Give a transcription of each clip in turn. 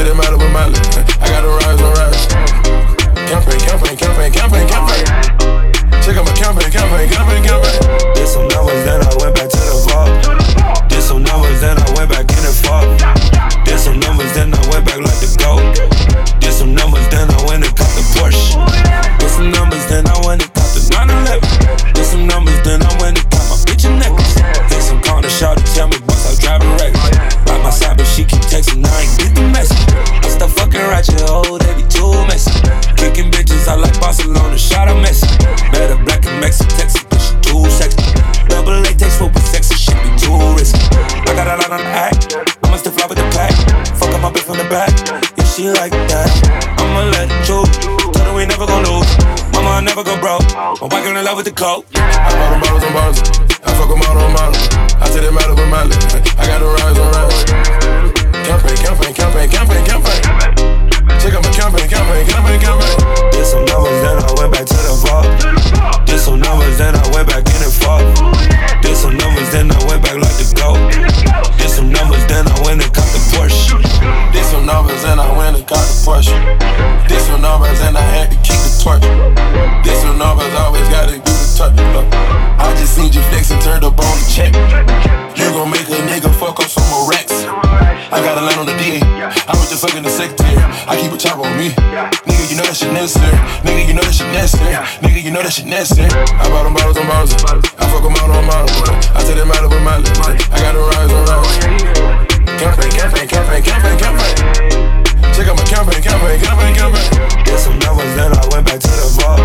them out of a miley. I got them rise on rides. Campaign, campaign, campaign, campaign, campaign. Check out my campaign, campaign, campaign, campaign. Did some numbers, then I went back to the vault. Did some numbers, then I went back in and fought. Did some numbers, then I went back like the goat. Did some numbers, then I went and caught the Porsche. Did some numbers, then I she like that, I'ma let it choke. Tell her we never gon' lose. Mama, I never go broke. My wife in love with the coke. I bought them bottles on bottles. I fuck them all on models. I them out of a miley. I got them rides on rides. Campaign, campaign, campaign, campaign, campaign. Check out my campaign, that shit necessary. I bought them bottles on bottles. I fuck them out on models. I take them out of a miley. I got them rides on rides. Campaign, campaign, campaign, campaign, campaign. Check out my campaign, campaign, campaign, campaign. Did some numbers, then I went back to the vault.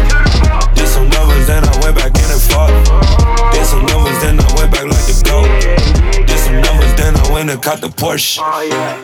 Did some numbers, then I went back in and fought. Did some numbers, then I went back like the goat. Did some numbers, then I went and caught the Porsche. Ay, blow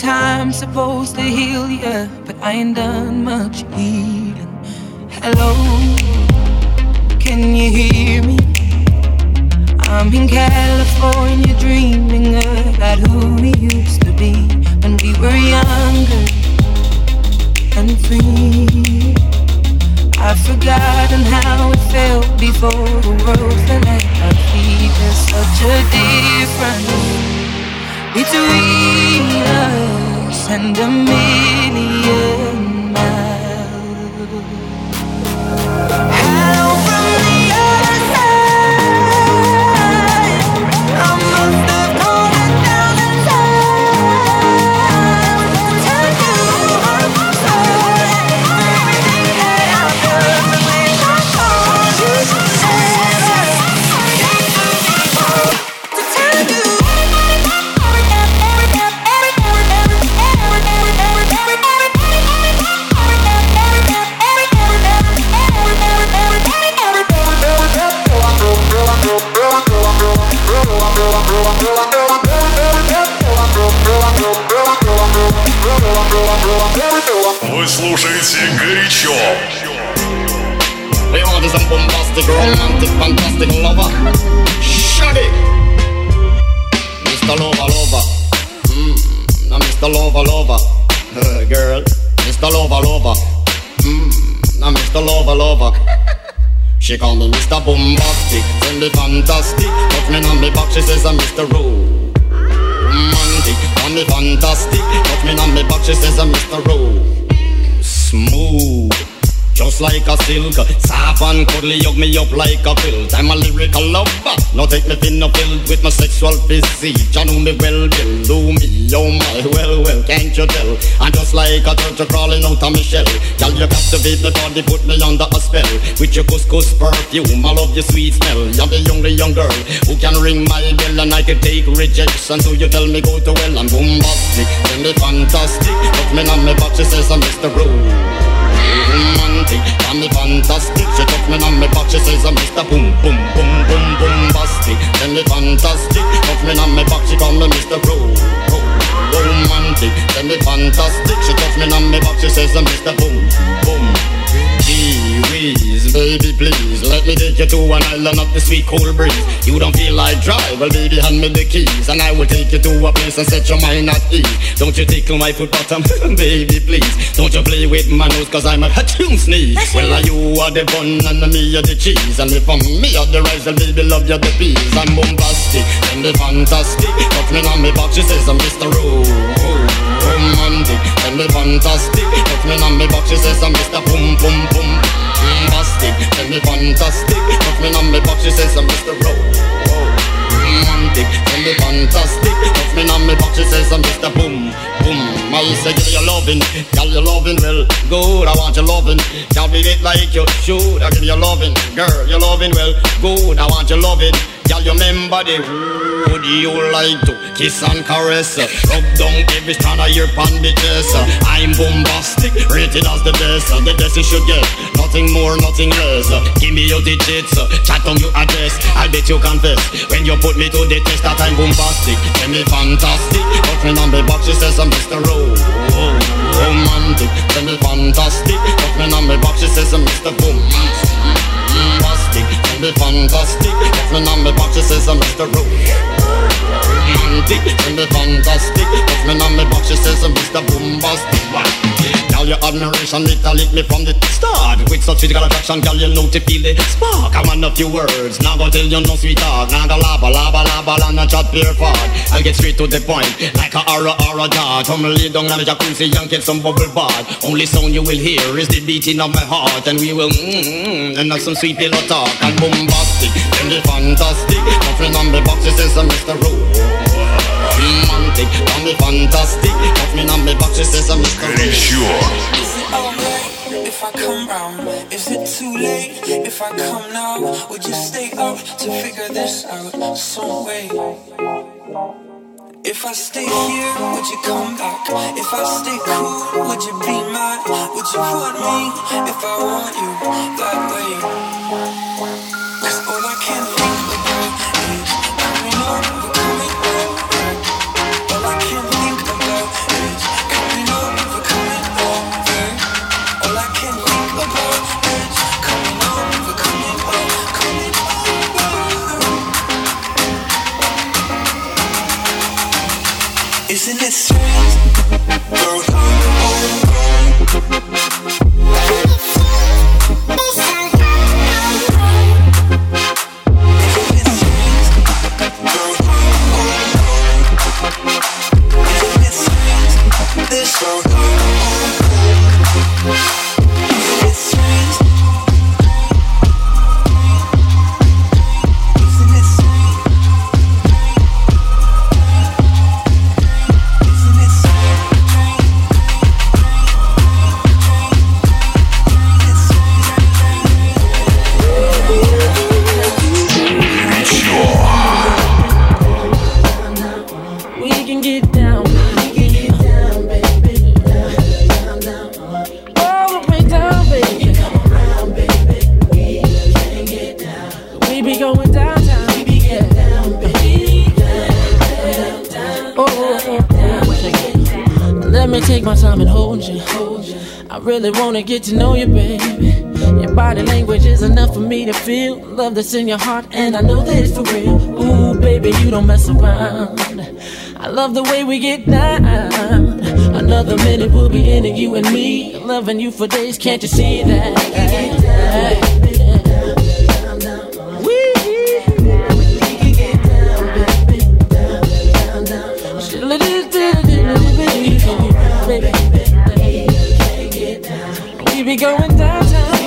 time's supposed to heal ya, but I ain't done much healing. Hello, can you hear me? I'm in California dreaming about who we used to be when we were younger and free. I've forgotten how it felt before the world fell at our feet. There's such a difference between us and a million miles. Вы a. I'm a lyrical lover, now take me thin filled with my sexual physique. You know me well, Bill, oh my, well, well, can't you tell? I'm just like a turtle crawling out of my shell. Girl, you captivate the body, put me under a spell. With your couscous perfume, I love your sweet smell. You're the only young girl who can ring my bell and I can take rejection. So you tell me go to well, I'm bombastic, tell me fantastic. Put me on my back, she says I'm Mr. Rose romantic, call me fantastic. She took me on me back, she says I'm Mr. Boom Boom Boom Boom Boom Bastic. Tell me fantastic, took me on me back, she call me Mr. Pro Romantic, tell me fantastic. She took me on me back, she says Mr. Boom Boom Please, baby, please. Let me take you to an island of the sweet cool breeze. You don't feel like drive, well baby hand me the keys. And I will take you to a place and set your mind at ease. Don't you tickle my foot bottom, baby please. Don't you play with my nose cause I'm a tune sneeze. Well you are the bun and me are the cheese? And if I'm me are the rice, well baby love you the peas. I'm bombastic and the fantastic. Touch me on me box, she says I'm Mr. Roo romantic Tell me fantastic. Touch me on me back, she says I'm Mr. Boom Boom Boom Bombastic Tell me fantastic Touch me on me back, she says I'm Mr. Row Romantic Tell me fantastic Touch me on me back, she says I'm Mr. Boom. Boom. I say give you loving. Girl you loving. Well good. I want you loving. Can't be it like you should. I give you loving. Girl you loving. Well good. I want you loving. Girl, you remember the would you like to kiss and caress? Rub down every strand of your pan bitches. I'm bombastic, rated as the best. The best you should get, nothing more, nothing less. Give me your digits, chat on your address. I bet you confess when you put me to the test that I'm bombastic. Tell me fantastic, touch me on the box, she says I'm Mr. Rose. Romantic, tell me fantastic, touch me on the box, she says I'm Mr. Boom. Bombastic, me fantastic, me on the box, she says I'm Mr. Rose romantic, tell me fantastic. Me on me she says, Mr. Boombastic. Girl, your admiration, it lick me from the start. With such physical attraction, girl, you know to feel the spark. I want a few words, now go tell you no sweet talk. Now go laba, laba, laba, and not chat pure fart. I'll get straight to the point, like a aura, aura dart. Come lay down on the jacuzzi and get some bubble bath. Only sound you will hear is the beating of my heart, and we will mmm, and have some sweet pillow talk. And bombastic, and the fantastic. Friend on the box, she says, Mr. Rose romantic, call me fantastic. Touch me on me back, she says I'm Mr. Sure. Is it alright if I come round? Is it too late if I come now? Would you stay up to figure this out some way? If I stay here, would you come back? If I stay cool, would you be mine? Would you want me if I want you that way? Girl, isn't wanna get to know you, baby. Your body language is enough for me to feel love that's in your heart, and I know that it's for real. Ooh, baby, you don't mess around. I love the way we get down. Another minute we'll be into you and me, loving you for days. Can't you see that? We be going downtown.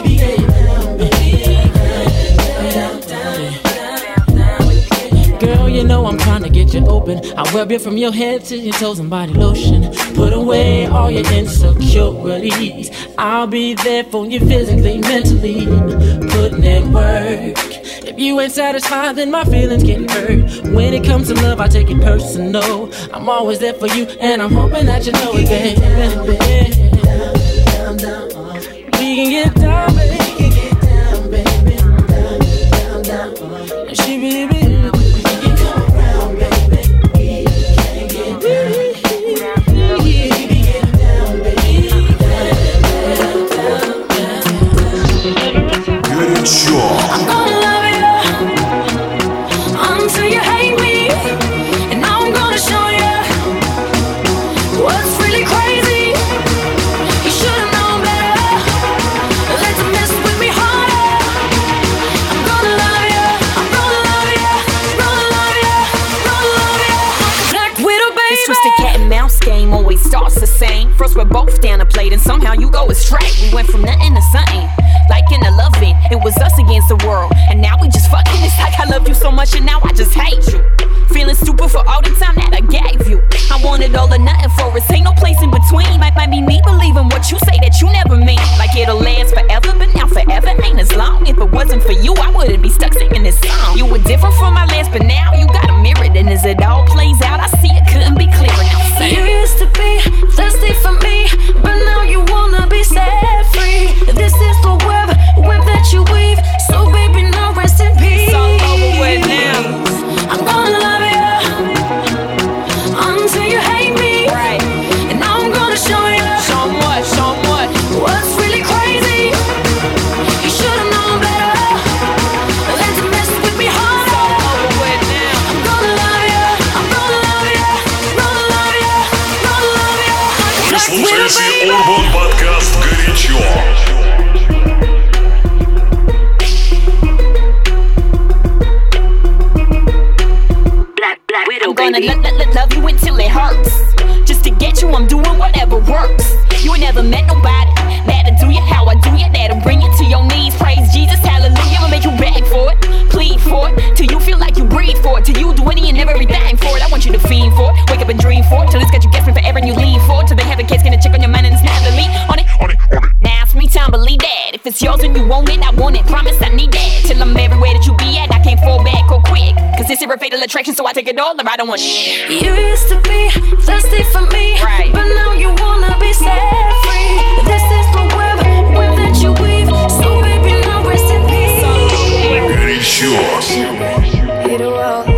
Girl, you know I'm trying to get you open. I rub you from your head to your toes and body lotion. Put away all your insecurities. I'll be there for you physically, mentally. Putting in work. If you ain't satisfied, then my feelings get hurt. When it comes to love, I take it personal. I'm always there for you, and I'm hoping that you know it, baby. Can get down, down the plate and somehow you go astray. We went from nothing to something, like in a loving. It was us against the world, and now we just fucking. It's like I love you so much and now I just hate you. Feeling stupid for all the time that I gave you. I wanted all or nothing for us, ain't no place in between. Might, might be me believing what you say that you never mean. Like it'll last forever, but I don't want shh. You used to be thirsty for me, right. but now you wanna be set free. This is the web, web that you weave. So baby, now rest in peace. Pretty sure. Hit a wall.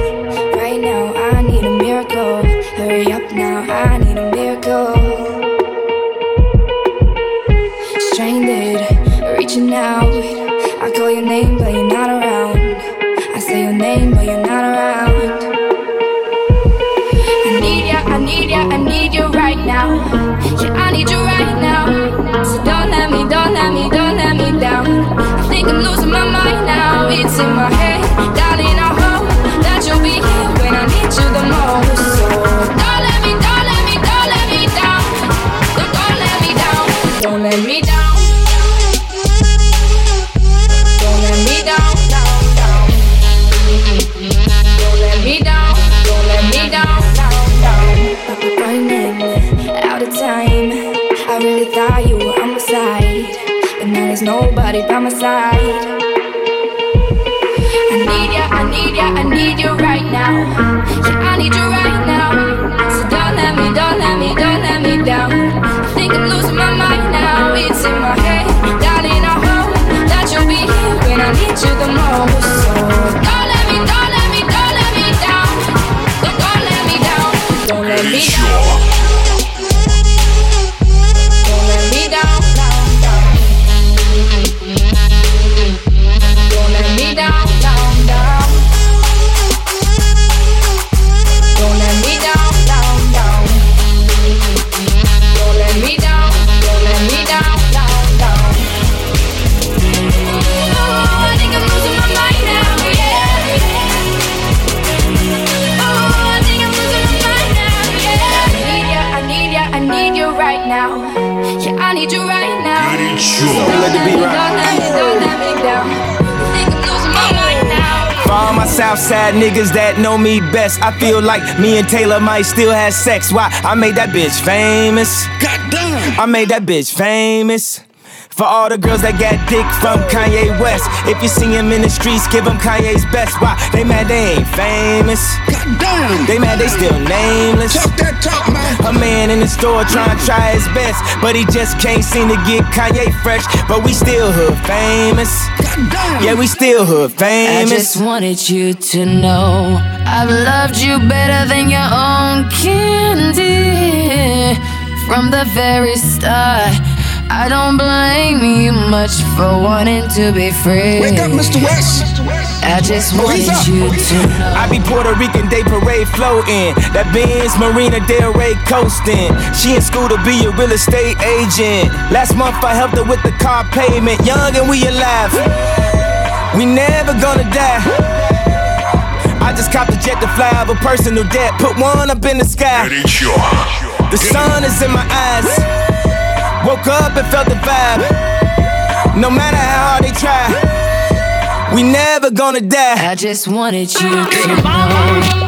to the moon. niggas that know me best. I feel like me and Taylor might still have sex. Why? I made that bitch famous. Goddamn. I made that bitch famous. For all the girls that got dick from Kanye West. If you see him in the streets, give him Kanye's best. Why? They mad they ain't famous. God damn. They mad they still nameless. Talk that talk, man. A man in the store trying to try his best. But he just can't seem to get Kanye fresh. But we still hood famous. God damn. Yeah, we still hood famous. I just wanted you to know I've loved you better than your own candy from the very start. I don't blame you much for wanting to be free. Wake up, Mr. West. I just oh, you to know. I be Puerto Rican Day Parade floating. That Benz Marina Del Rey coasting. She in school to be a real estate agent. Last month I helped her with the car payment. Young and we alive. We never gonna die. I just copped a jet to fly a personal debt. Put one up in the sky. The sun is in my eyes. Woke up and felt the vibe. No matter how hard they try, we never gonna die. I just wanted you to know.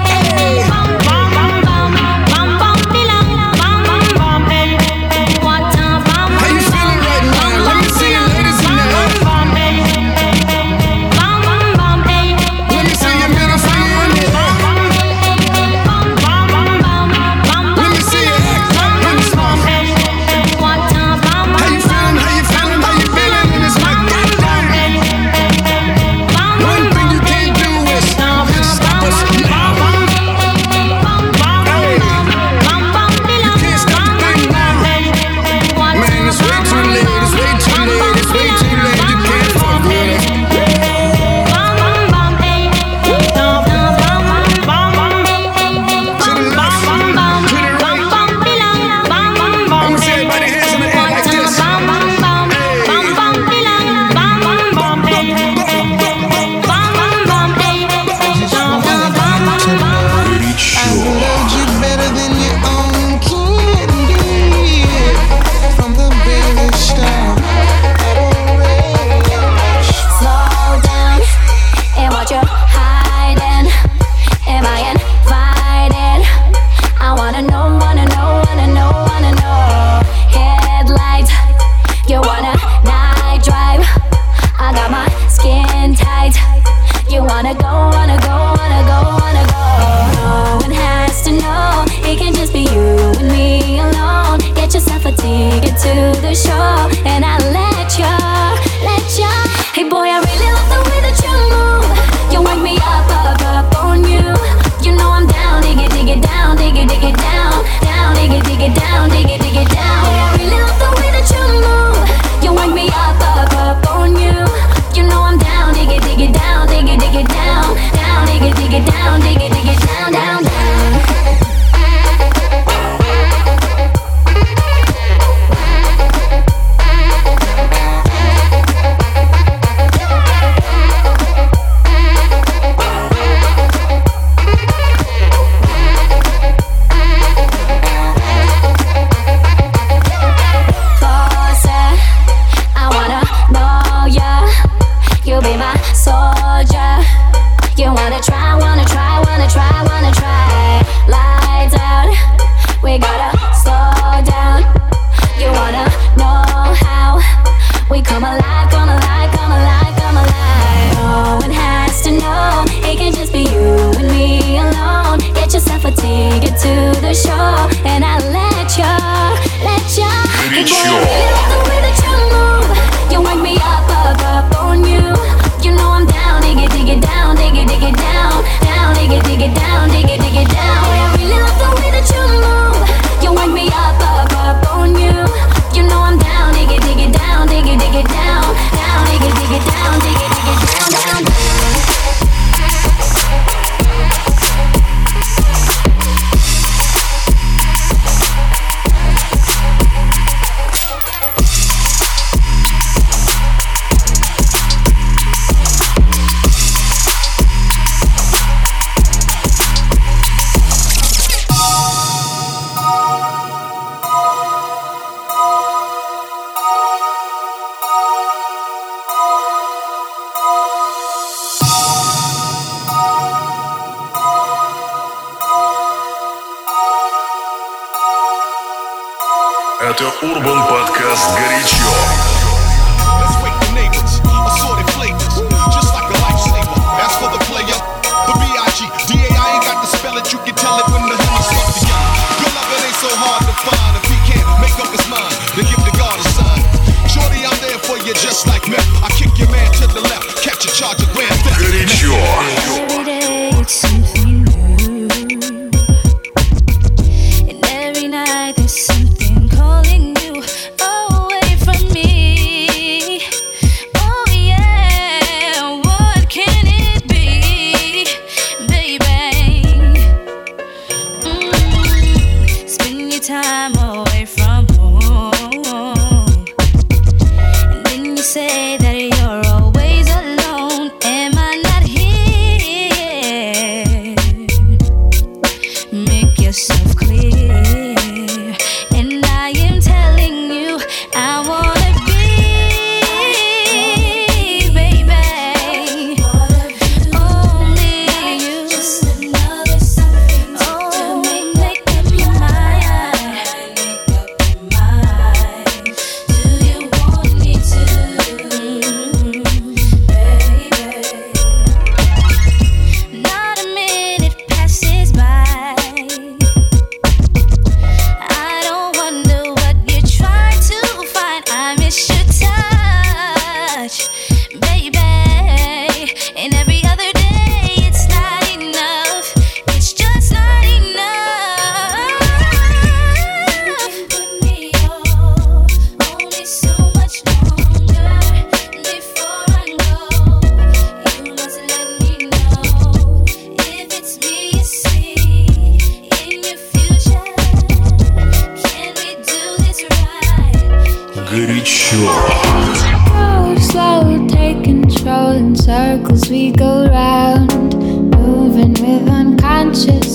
around, moving with unconscious.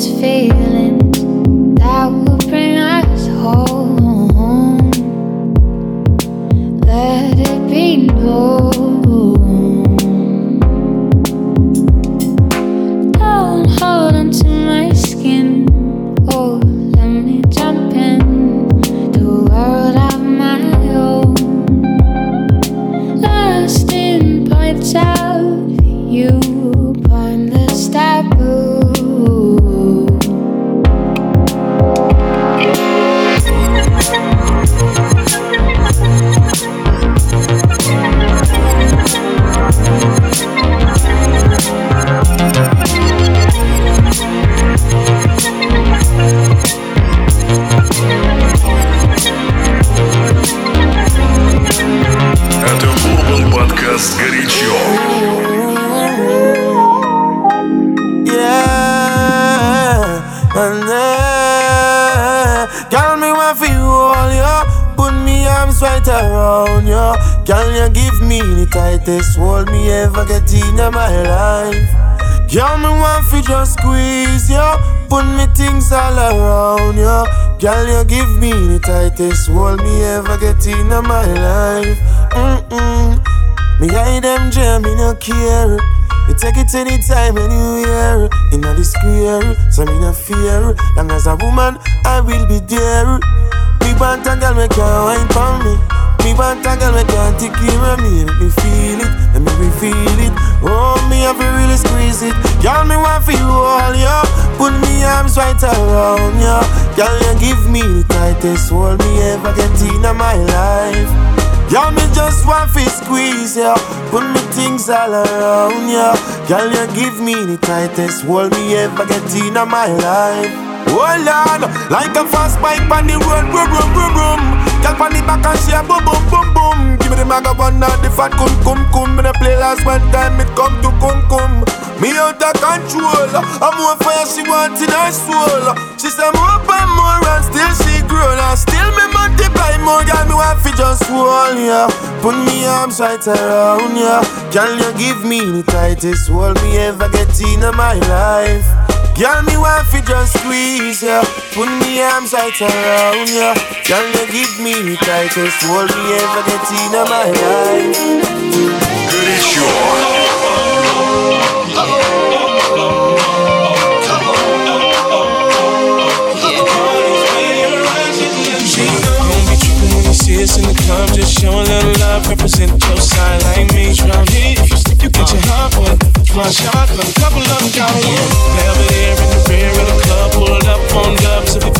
This world me ever get in my life. Mm-mm. Me hide them jam, me no care. Me take it anytime, anywhere. In the square, so me no fear. Long as a woman, I will be there. Big band girl, make her wine for me. Me want a girl, me can't take it, me let me feel it, let me feel it. Oh, me have to really squeeze it. Girl, me want for you all, yo. Put me arms right around you. Girl, you give me the tightest hold me ever get in my life. Girl, me just want to squeeze you. Put me things all around you. Girl, you give me the tightest hold me ever get in my life. Hold on, like a fast bike on the road, boom, boom, boom, boom. Girl, on the back and she a boom, boom, boom, boom. Give me the maga one and the fat cum, cum, cum. Me the play last one time, it come to cum, cum. Me out of control. I'm more fire she want in her soul. She say more and more and still she grown and still me multiply more. Girl, me want fi just hold ya. Put me arms right around ya. Can you give me the tightest hold me ever get in my life? Girl, me want fi just squeeze ya. Put me arms right around ya. Can you give me the tightest hold me ever get in my life? Good as sure. She gon' be trippin' when you see us in the club, just showing little love, represent your side like me. Round here, if you slip, you get your heart one. One shot, a couple of shots. Belvedere in the rear of the club, pulled up on dubs. If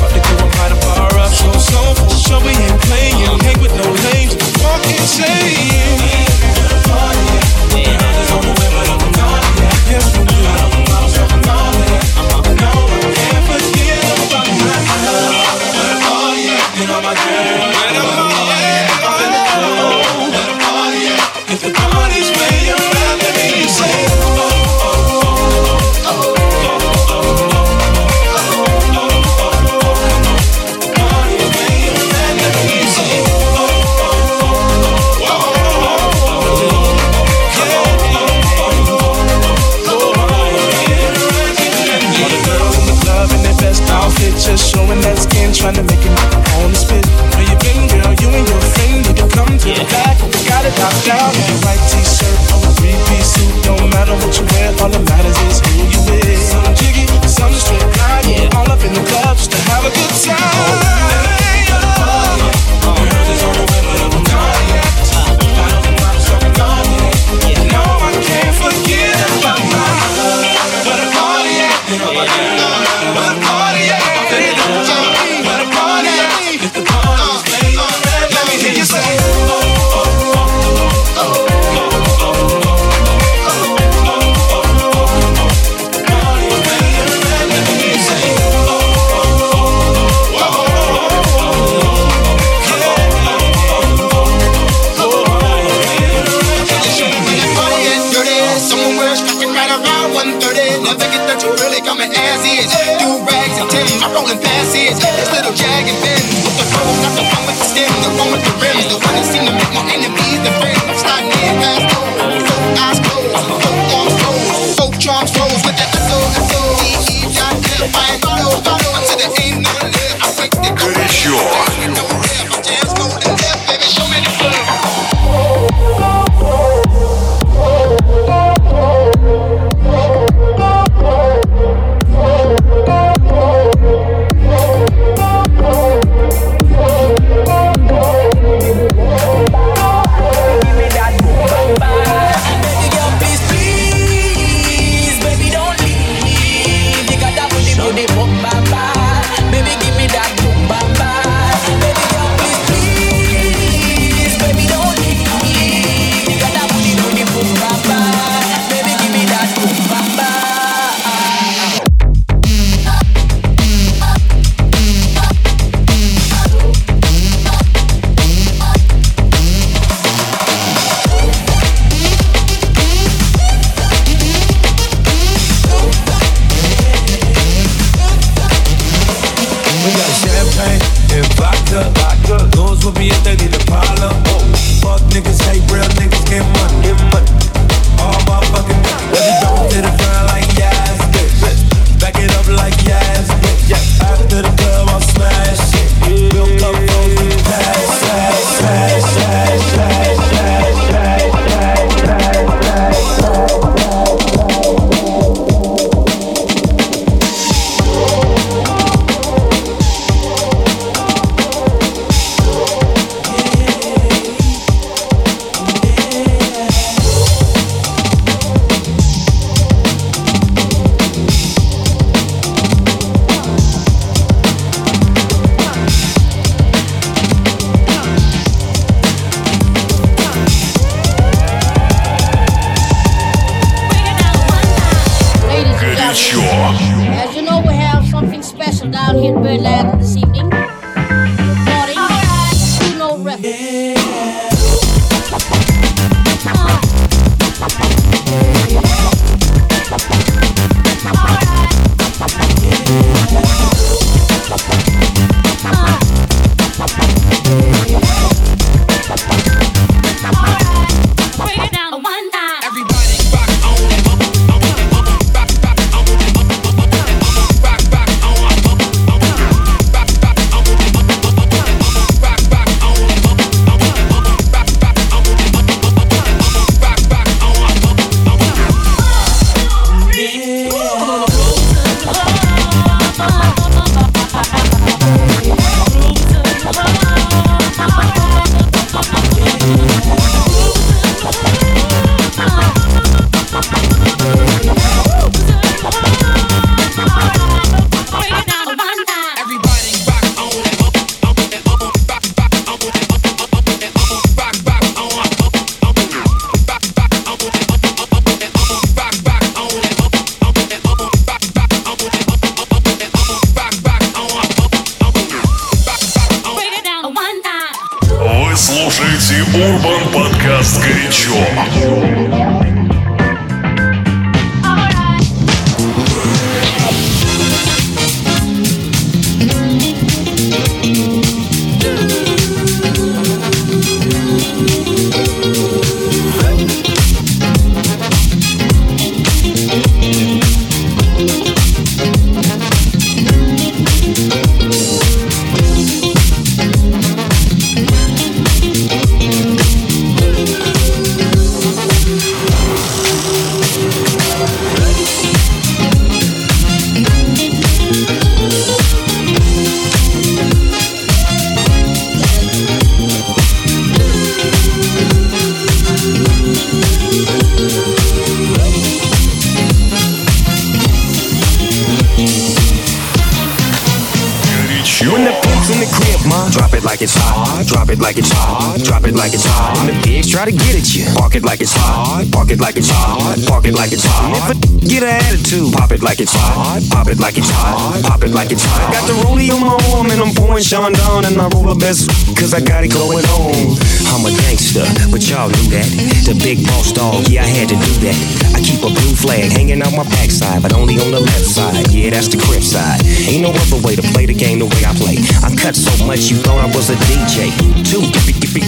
drop it like it's hot. Drop it like it's hot. Drop it like it's hot. When the pigs try to get at you, park it like it's hot. Park it like it's hot. Park it like it's hot. And if a get an attitude, pop it like it's hot. Pop it like it's hot. Pop it like it's hot. Got the rollie on my arm and I'm pouring Sean down and I roll the best cause I got it going on. I'm a gangster, but y'all knew that. The big boss dog, yeah, I had to do that. I keep a blue flag hanging out my backside, but only on the left side. Yeah, that's the crib side. Ain't no other way to play the game the way I play. I cut so much you thought I was a DJ. Two,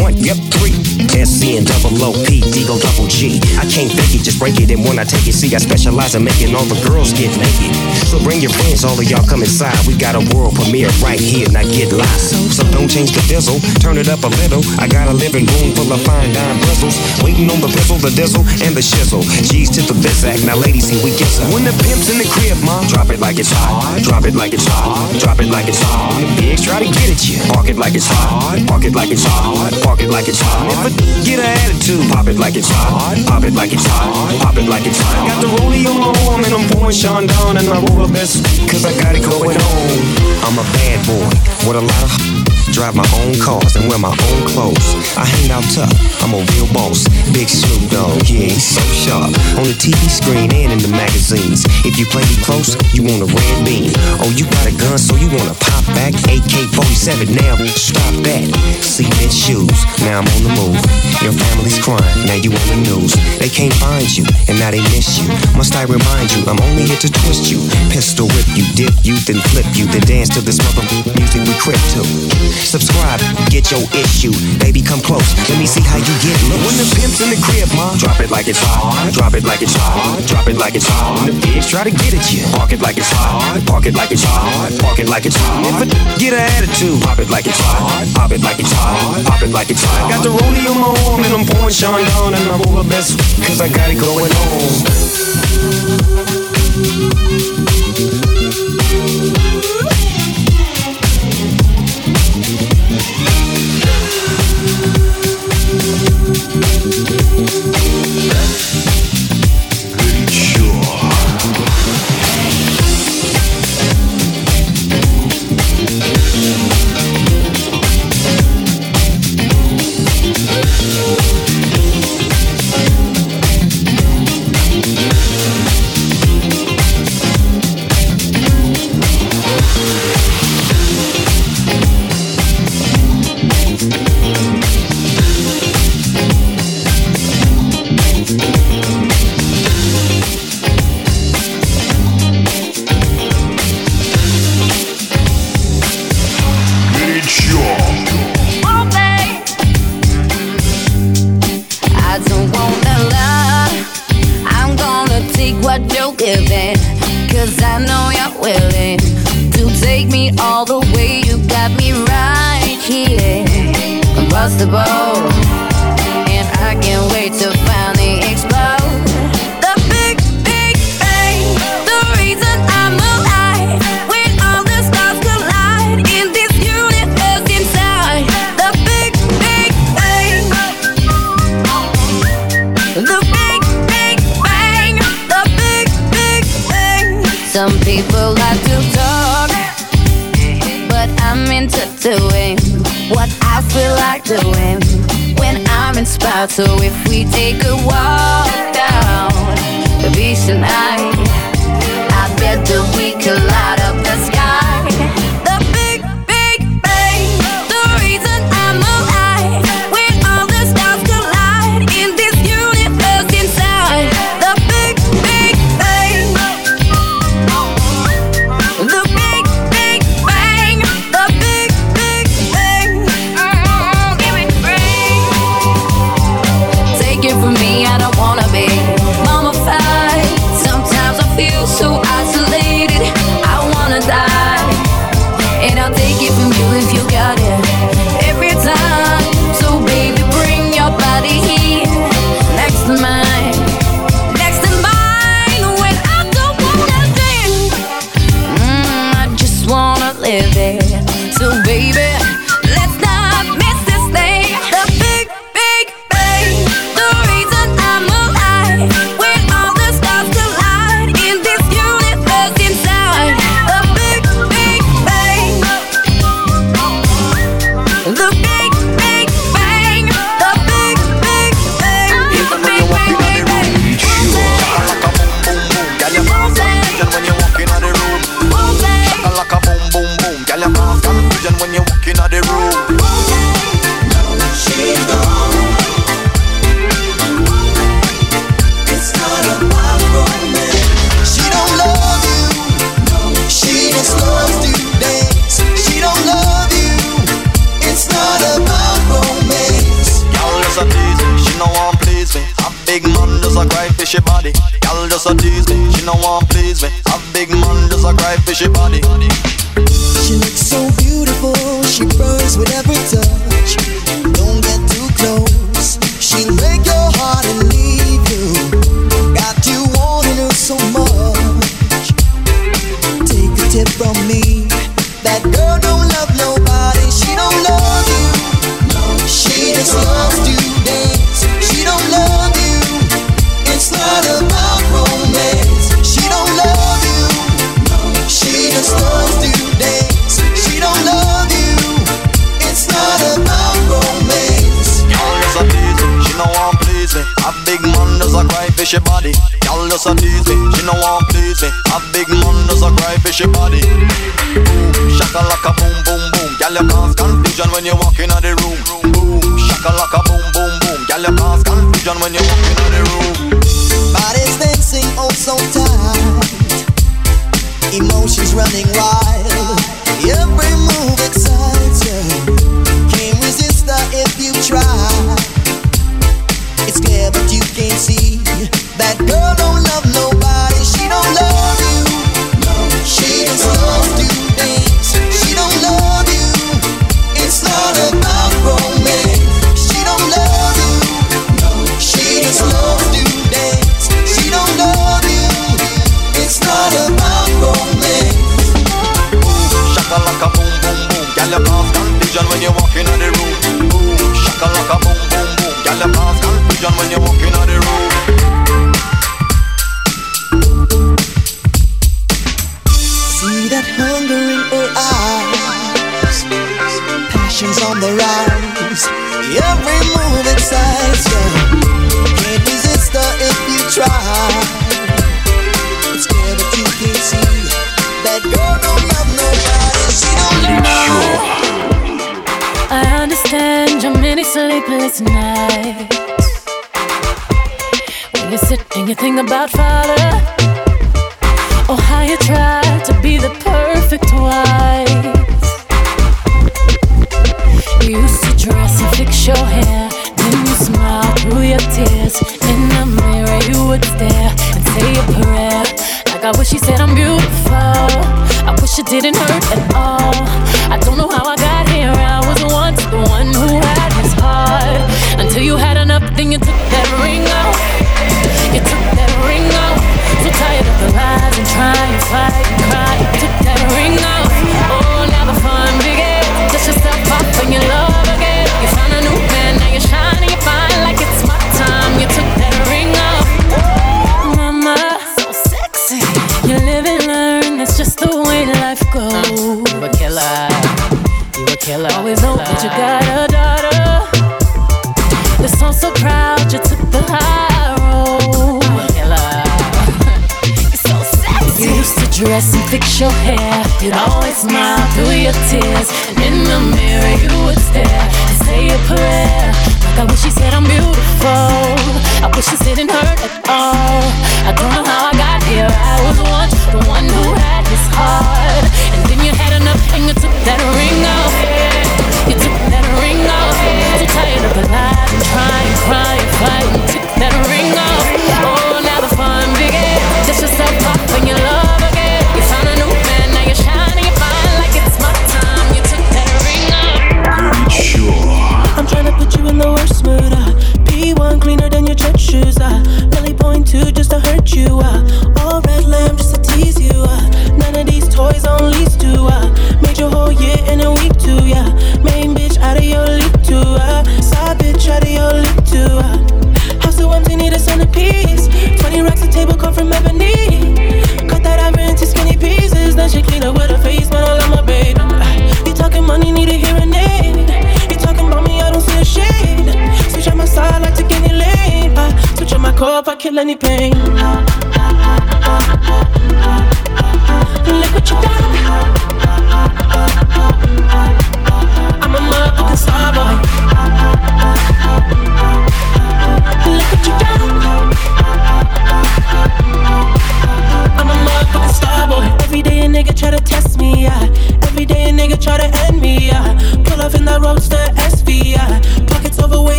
one, yep, three. SC and double O P, D go double G. I can't fake it, just break it. And when I take it, see, I specialize in making all the girls get naked. So bring your friends, all of y'all come inside. We got a world premiere right here, now get live. So don't change the diesel, turn it up a little. I got a living room full of fine dime bristles. Waiting on the pistol, the diesel, and the shizzle. G's to the bizac, now ladies, see we get some. When the pimp's in the crib, ma, drop it like it's hot. Drop it like it's hot. Drop it like it's hot. The pigs try to get at you, park it like it's hot. Park it like it's hot. Park it like it's hot. If a get an attitude, pop it like it's hot. Pop it like it's hot. Pop it like it's hot. Got the rollie on my arm and I'm pouring Sean down and I roll the best cause I got it going on. I'm a bad boy with a lot of Drive my own cars and wear my own clothes. I hang out tough, I'm a real boss. Big Snoop Dogg, yeah, he's so sharp. On the TV screen and in the magazines. If you play me close, you want a red beam. Oh, you got a gun, so you wanna pop back? AK 47, now stop that. Cement shoes, now I'm on the move. Your family's crying, now you on the news. They can't find you, and now they miss you. Must I remind you, I'm only here to twist you. Pistol whip you, dip you, then flip you, then dance to this mother music we crib to. Subscribe, get your issue. Baby, come close. Let me see how you get loose. When the pimp's in the crib, ma, drop it like it's hot. Drop it like it's hot. Drop it like it's hot. The bitch try to get at you, park it like it's hot. Park it like it's hot. Park it like it's hot. If a get an attitude, pop it like it's hot. Pop it like it's hot. Pop it like it's hot. Got the rollie on my and I'm pouring Sean down and I roll the best cause I got it going on. across the board. out. So if we take a walk down the beach tonight. let go, don't I understand your many sleepless nights. When you sit and you think about father. Or how you to be the perfect wife. You used to dress and fix your hair. Then you smile through your tears. In the mirror you would stare and say a prayer. I wish said I'm beautiful didn't hurt at all. I don't know how I got Killer. Always know that you got a daughter. The song's so proud, you took the high road. You're so sexy. You used to dress and fix your hair. You'd always smile through your tears. And in the mirror, you would stare and say a prayer. Like I wish she said I'm beautiful. I wish she didn't hurt at all. I don't know how I got here. I was kill any pain.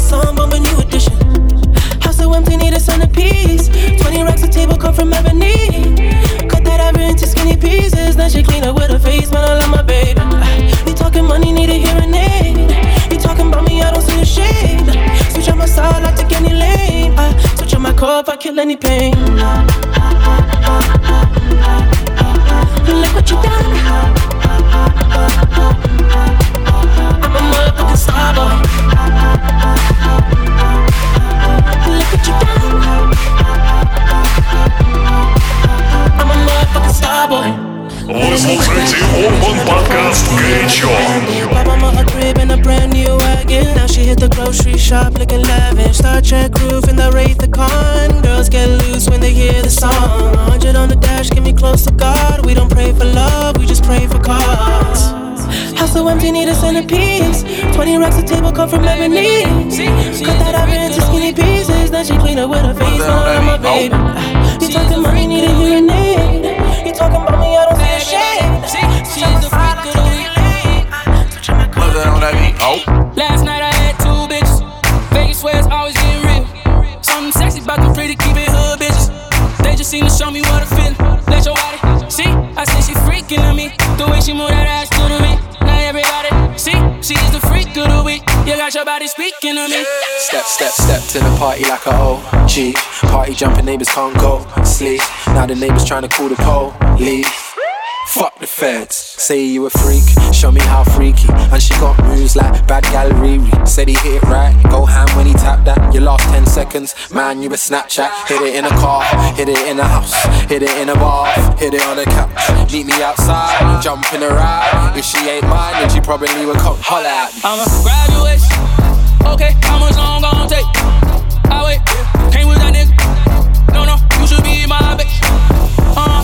Song bumping new edition. House so empty, need a centerpiece. 20 racks of table come from ebony. Cut that ivory into skinny pieces. Now she clean up with her face, man. I love my baby. Uh, you talking money, need a hearing aid. You talking about me, I don't see a shade. Switch on my side, I take any lane. I switch on my core if I kill any pain. Look what you done. A brand new wagon. Now she hit the grocery shop looking lavish. Star Trek roof in the Wraith the Con. Girls get loose when they hear the song. 100 on the dash, get me close to God. We don't pray for love, we just pray for cause. House so empty, need a centerpiece. 20 racks of table come from ebony. Cut that out into skinny pieces. Then she clean up with her face, I'm my baby. You talking money, need a hearing aid. You talking about me, I don't Last night I had two bitches. Vegas where it's always getting real. Something sexy about them pretty keep it hood bitches. They just seem to show me what I feel. Let your body see. I say she freaking on me. The way she move that ass to the beat. Now everybody see. She is the freak of the week. You got your body speaking to me. Step, step, step to the party like a OG. Party jumping neighbors can't go sleep. Now the neighbors trying to call the police. Fuck the feds. Say you a freak, show me how freaky. And she got moves like bad gal Riri. Said he hit it right, go ham when he tapped that. Your last 10 seconds, man, you a Snapchat. Hit it in a car, hit it in a house, hit it in a bar, hit it on a couch. Meet me outside, jump in. If she ain't mine, then she probably would come holler at me. I'm a graduation. Okay, how much long gon' take? I wait, came with that nigga. No, no, you should be my bitch. Uh,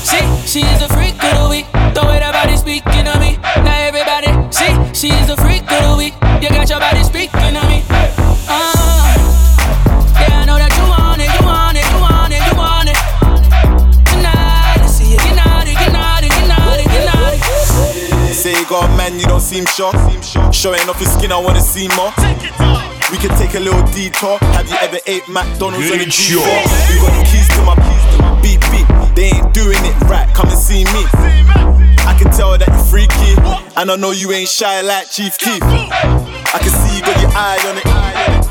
see, she is a freak of the week. Don't speaking on me. Now everybody see she is a freak of the week. You got your body speaking on me. Uh, yeah, I know that you want it, you want it, you want it, you want it. Tonight Say you got man, you don't seem sure. Showing off your skin, I wanna see more. Take. We can take a little detour. Have you ever ate McDonald's on a G4? You got the keys to my beat. They ain't doing it right. Come and see me. I can tell that you're freaky, and I know you ain't shy like Chief Keef. I can see you got your eye on it.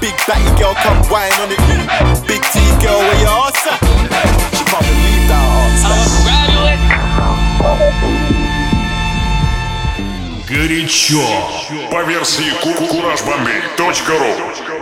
Big batty girl, come wine on it. Big T girl, where your ass at? She can't believe that Горячо. По версии kurajbombay.ru